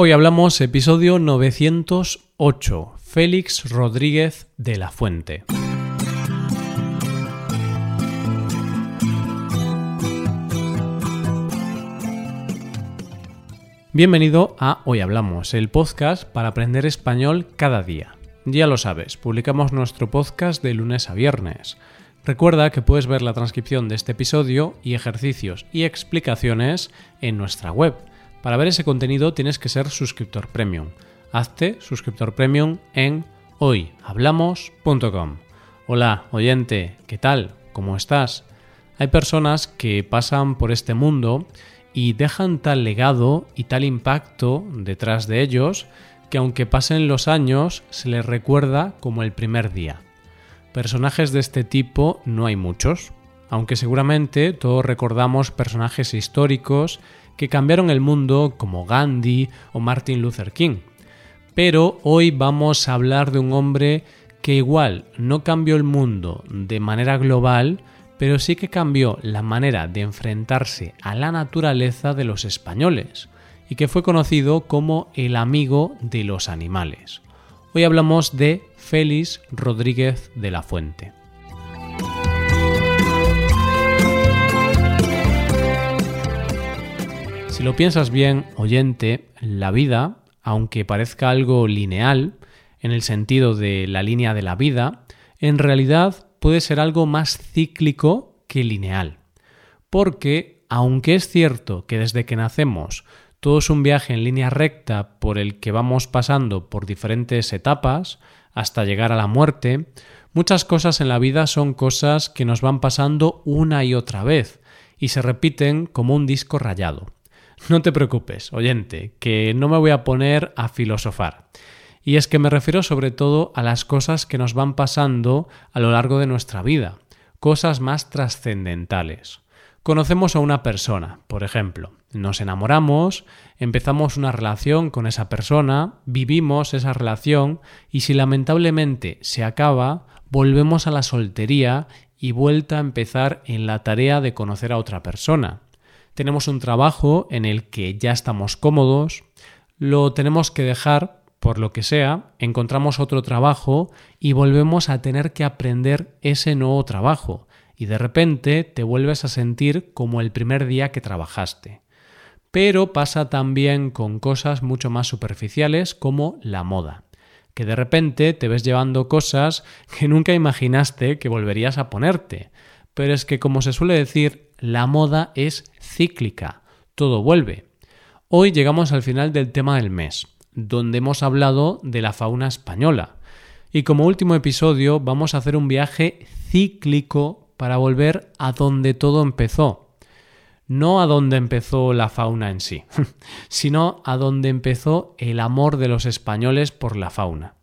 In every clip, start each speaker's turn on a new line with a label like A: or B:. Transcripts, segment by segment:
A: Hoy hablamos episodio 908, Félix Rodríguez de la Fuente. Bienvenido a Hoy Hablamos, el podcast para aprender español cada día. Ya lo sabes, publicamos nuestro podcast de lunes a viernes. Recuerda que puedes ver la transcripción de este episodio y ejercicios y explicaciones en nuestra web para ver ese contenido tienes que ser suscriptor premium. Hazte suscriptor premium en hoyhablamos.com. Hola, oyente, ¿qué tal? ¿Cómo estás? Hay personas que pasan por este mundo y dejan tal legado y tal impacto detrás de ellos que aunque pasen los años se les recuerda como el primer día. Personajes de este tipo no hay muchos, aunque seguramente todos recordamos personajes históricos que cambiaron el mundo como Gandhi o Martin Luther King. Pero hoy vamos a hablar de un hombre que igual no cambió el mundo de manera global, pero sí que cambió la manera de enfrentarse a la naturaleza de los españoles y que fue conocido como el amigo de los animales. Hoy hablamos de Félix Rodríguez de la Fuente. Si lo piensas bien, oyente, la vida, aunque parezca algo lineal, en el sentido de la línea de la vida, en realidad puede ser algo más cíclico que lineal. Porque, aunque es cierto que desde que nacemos todo es un viaje en línea recta por el que vamos pasando por diferentes etapas hasta llegar a la muerte, muchas cosas en la vida son cosas que nos van pasando una y otra vez y se repiten como un disco rayado. No te preocupes, oyente, que no me voy a poner a filosofar. Y es que me refiero sobre todo a las cosas que nos van pasando a lo largo de nuestra vida, cosas más trascendentales. Conocemos a una persona, por ejemplo, nos enamoramos, empezamos una relación con esa persona, vivimos esa relación y si lamentablemente se acaba, volvemos a la soltería y vuelta a empezar en la tarea de conocer a otra persona tenemos un trabajo en el que ya estamos cómodos, lo tenemos que dejar por lo que sea, encontramos otro trabajo y volvemos a tener que aprender ese nuevo trabajo y de repente te vuelves a sentir como el primer día que trabajaste. Pero pasa también con cosas mucho más superficiales como la moda, que de repente te ves llevando cosas que nunca imaginaste que volverías a ponerte. Pero es que, como se suele decir, la moda es cíclica, todo vuelve. Hoy llegamos al final del tema del mes, donde hemos hablado de la fauna española. Y como último episodio vamos a hacer un viaje cíclico para volver a donde todo empezó. No a donde empezó la fauna en sí, sino a donde empezó el amor de los españoles por la fauna.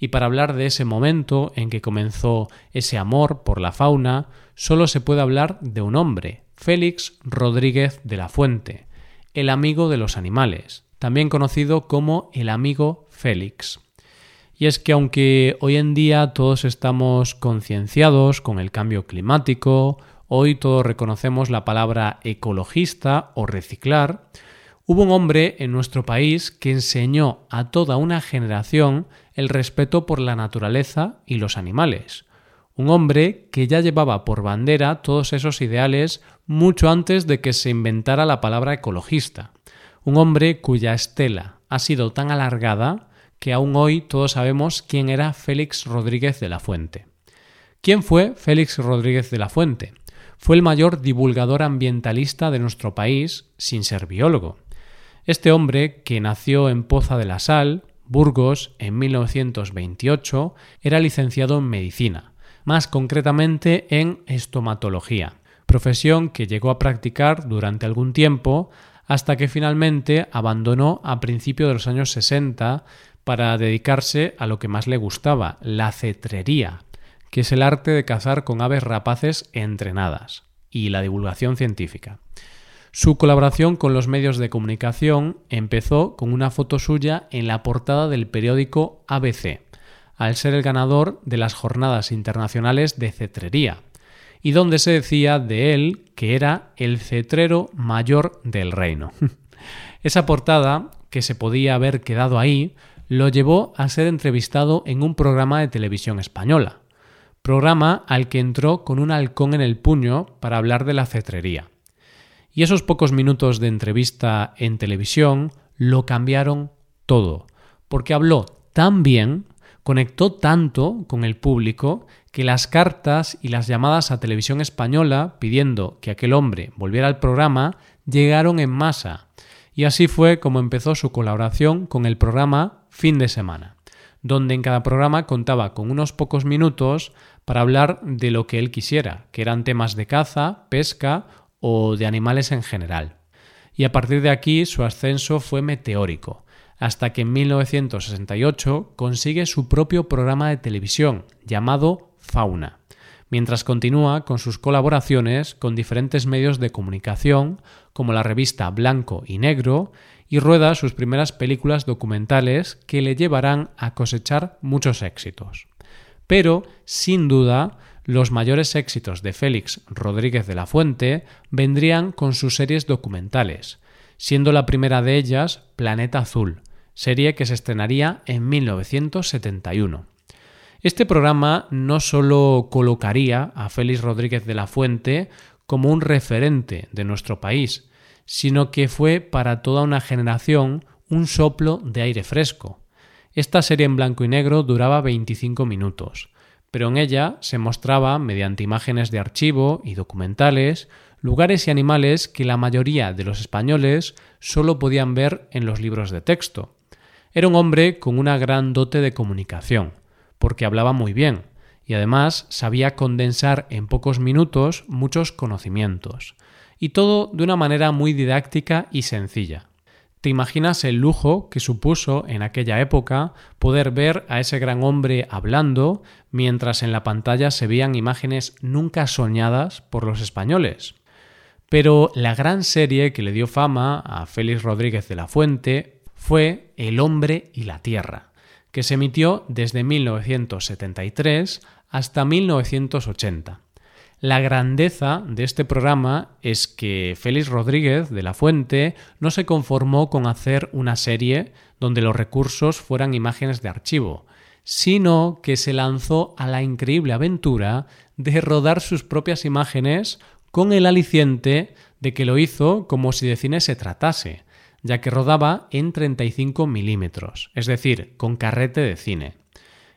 A: Y para hablar de ese momento en que comenzó ese amor por la fauna, solo se puede hablar de un hombre, Félix Rodríguez de la Fuente, el amigo de los animales, también conocido como el amigo Félix. Y es que aunque hoy en día todos estamos concienciados con el cambio climático, hoy todos reconocemos la palabra ecologista o reciclar, Hubo un hombre en nuestro país que enseñó a toda una generación el respeto por la naturaleza y los animales. Un hombre que ya llevaba por bandera todos esos ideales mucho antes de que se inventara la palabra ecologista. Un hombre cuya estela ha sido tan alargada que aún hoy todos sabemos quién era Félix Rodríguez de la Fuente. ¿Quién fue Félix Rodríguez de la Fuente? Fue el mayor divulgador ambientalista de nuestro país sin ser biólogo. Este hombre, que nació en Poza de la Sal, Burgos, en 1928, era licenciado en medicina, más concretamente en estomatología, profesión que llegó a practicar durante algún tiempo hasta que finalmente abandonó a principios de los años 60 para dedicarse a lo que más le gustaba, la cetrería, que es el arte de cazar con aves rapaces entrenadas, y la divulgación científica. Su colaboración con los medios de comunicación empezó con una foto suya en la portada del periódico ABC, al ser el ganador de las Jornadas Internacionales de Cetrería, y donde se decía de él que era el cetrero mayor del reino. Esa portada, que se podía haber quedado ahí lo llevó a ser entrevistado en un programa de televisión española, programa al que entró con un halcón en el puño para hablar de la cetrería. Y esos pocos minutos de entrevista en televisión lo cambiaron todo, porque habló tan bien, conectó tanto con el público, que las cartas y las llamadas a televisión española pidiendo que aquel hombre volviera al programa llegaron en masa. Y así fue como empezó su colaboración con el programa Fin de Semana, donde en cada programa contaba con unos pocos minutos para hablar de lo que él quisiera, que eran temas de caza, pesca o de animales en general. Y a partir de aquí su ascenso fue meteórico, hasta que en 1968 consigue su propio programa de televisión llamado Fauna, mientras continúa con sus colaboraciones con diferentes medios de comunicación como la revista Blanco y Negro y rueda sus primeras películas documentales que le llevarán a cosechar muchos éxitos. Pero, sin duda, los mayores éxitos de Félix Rodríguez de la Fuente vendrían con sus series documentales, siendo la primera de ellas Planeta Azul, serie que se estrenaría en 1971. Este programa no solo colocaría a Félix Rodríguez de la Fuente como un referente de nuestro país, sino que fue para toda una generación un soplo de aire fresco. Esta serie en blanco y negro duraba 25 minutos, pero en ella se mostraba, mediante imágenes de archivo y documentales, lugares y animales que la mayoría de los españoles solo podían ver en los libros de texto. Era un hombre con una gran dote de comunicación, porque hablaba muy bien, y además sabía condensar en pocos minutos muchos conocimientos, y todo de una manera muy didáctica y sencilla. ¿Te imaginas el lujo que supuso en aquella época poder ver a ese gran hombre hablando mientras en la pantalla se veían imágenes nunca soñadas por los españoles? Pero la gran serie que le dio fama a Félix Rodríguez de la Fuente fue El hombre y la tierra, que se emitió desde 1973 hasta 1980. La grandeza de este programa es que Félix Rodríguez de la Fuente no se conformó con hacer una serie donde los recursos fueran imágenes de archivo, sino que se lanzó a la increíble aventura de rodar sus propias imágenes con el aliciente de que lo hizo como si de cine se tratase, ya que rodaba en 35 milímetros, es decir, con carrete de cine.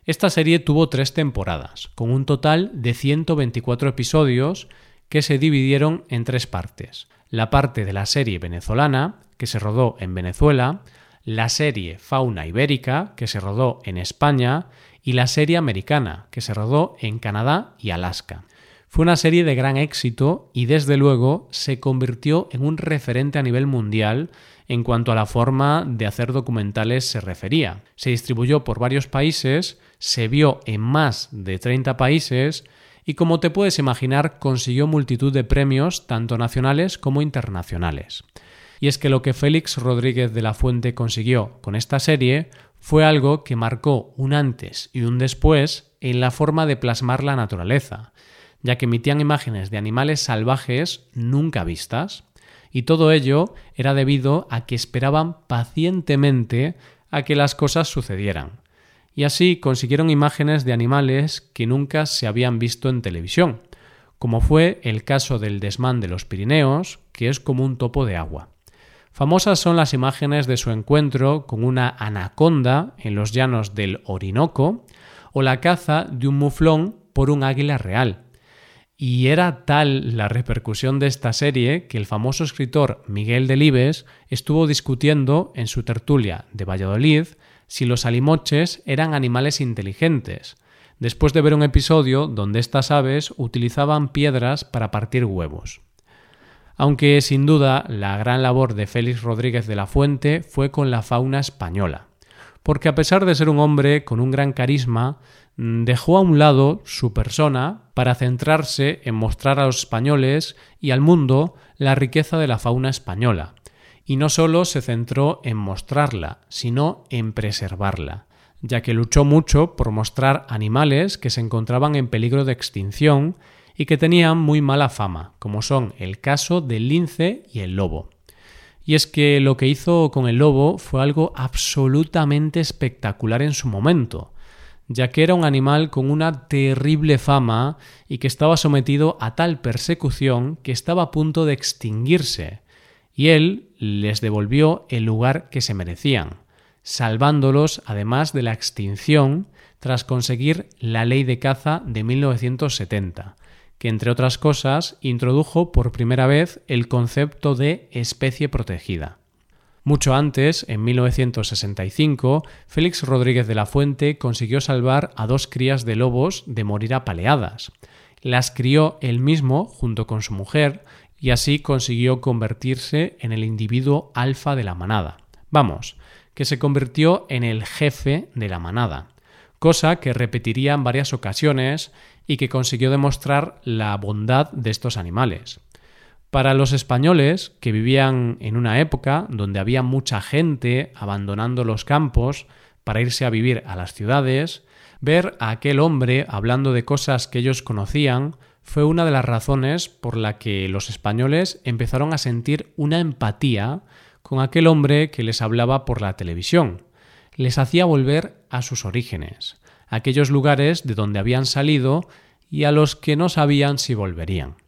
A: Esta serie tuvo tres temporadas, con un total de 124 episodios que se dividieron en tres partes. La parte de la serie venezolana, que se rodó en Venezuela, la serie Fauna Ibérica, que se rodó en España, y la serie americana, que se rodó en Canadá y Alaska. Fue una serie de gran éxito y desde luego se convirtió en un referente a nivel mundial en cuanto a la forma de hacer documentales se refería. Se distribuyó por varios países, se vio en más de 30 países y como te puedes imaginar consiguió multitud de premios tanto nacionales como internacionales. Y es que lo que Félix Rodríguez de la Fuente consiguió con esta serie fue algo que marcó un antes y un después en la forma de plasmar la naturaleza, ya que emitían imágenes de animales salvajes nunca vistas, y todo ello era debido a que esperaban pacientemente a que las cosas sucedieran, y así consiguieron imágenes de animales que nunca se habían visto en televisión, como fue el caso del desmán de los Pirineos, que es como un topo de agua. Famosas son las imágenes de su encuentro con una anaconda en los llanos del Orinoco o la caza de un muflón por un águila real, y era tal la repercusión de esta serie que el famoso escritor Miguel Delibes estuvo discutiendo en su tertulia de Valladolid si los alimoches eran animales inteligentes, después de ver un episodio donde estas aves utilizaban piedras para partir huevos. Aunque sin duda la gran labor de Félix Rodríguez de la Fuente fue con la fauna española, porque a pesar de ser un hombre con un gran carisma, dejó a un lado su persona para centrarse en mostrar a los españoles y al mundo la riqueza de la fauna española. Y no solo se centró en mostrarla, sino en preservarla, ya que luchó mucho por mostrar animales que se encontraban en peligro de extinción y que tenían muy mala fama, como son el caso del lince y el lobo. Y es que lo que hizo con el lobo fue algo absolutamente espectacular en su momento, ya que era un animal con una terrible fama y que estaba sometido a tal persecución que estaba a punto de extinguirse, y él les devolvió el lugar que se merecían, salvándolos además de la extinción tras conseguir la ley de caza de 1970, que entre otras cosas introdujo por primera vez el concepto de especie protegida. Mucho antes, en 1965, Félix Rodríguez de la Fuente consiguió salvar a dos crías de lobos de morir apaleadas. Las crió él mismo junto con su mujer y así consiguió convertirse en el individuo alfa de la manada. Vamos, que se convirtió en el jefe de la manada, cosa que repetiría en varias ocasiones y que consiguió demostrar la bondad de estos animales. Para los españoles, que vivían en una época donde había mucha gente abandonando los campos para irse a vivir a las ciudades, ver a aquel hombre hablando de cosas que ellos conocían fue una de las razones por la que los españoles empezaron a sentir una empatía con aquel hombre que les hablaba por la televisión. Les hacía volver a sus orígenes, a aquellos lugares de donde habían salido y a los que no sabían si volverían.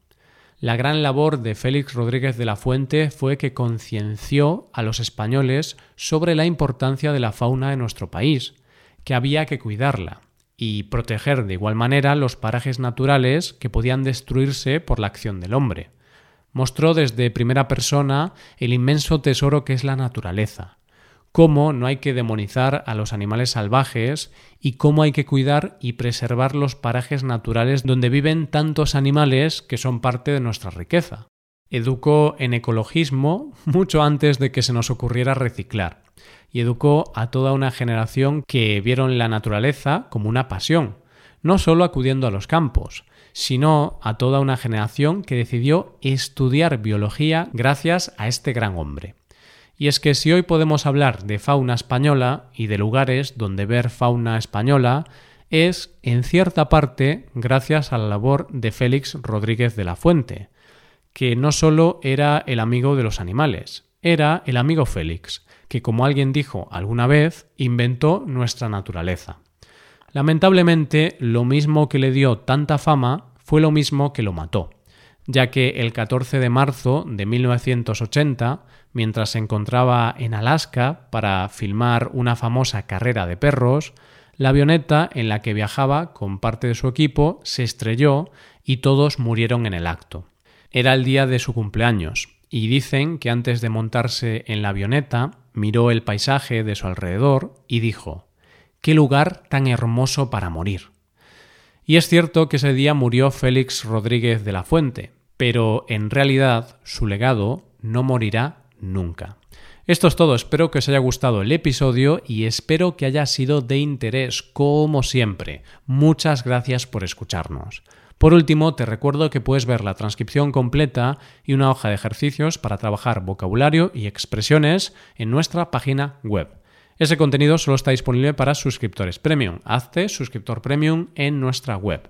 A: La gran labor de Félix Rodríguez de la Fuente fue que concienció a los españoles sobre la importancia de la fauna de nuestro país, que había que cuidarla y proteger de igual manera los parajes naturales que podían destruirse por la acción del hombre. Mostró desde primera persona el inmenso tesoro que es la naturaleza, cómo no hay que demonizar a los animales salvajes y cómo hay que cuidar y preservar los parajes naturales donde viven tantos animales que son parte de nuestra riqueza. Educó en ecologismo mucho antes de que se nos ocurriera reciclar y educó a toda una generación que vieron la naturaleza como una pasión, no solo acudiendo a los campos, sino a toda una generación que decidió estudiar biología gracias a este gran hombre. Y es que si hoy podemos hablar de fauna española y de lugares donde ver fauna española, es, en cierta parte, gracias a la labor de Félix Rodríguez de la Fuente, que no solo era el amigo de los animales, era el amigo Félix, que como alguien dijo alguna vez, inventó nuestra naturaleza. Lamentablemente, lo mismo que le dio tanta fama fue lo mismo que lo mató ya que el 14 de marzo de 1980, mientras se encontraba en Alaska para filmar una famosa carrera de perros, la avioneta en la que viajaba con parte de su equipo se estrelló y todos murieron en el acto. Era el día de su cumpleaños, y dicen que antes de montarse en la avioneta miró el paisaje de su alrededor y dijo Qué lugar tan hermoso para morir. Y es cierto que ese día murió Félix Rodríguez de la Fuente, pero en realidad su legado no morirá nunca. Esto es todo, espero que os haya gustado el episodio y espero que haya sido de interés, como siempre. Muchas gracias por escucharnos. Por último, te recuerdo que puedes ver la transcripción completa y una hoja de ejercicios para trabajar vocabulario y expresiones en nuestra página web. Ese contenido solo está disponible para suscriptores premium. Hazte suscriptor premium en nuestra web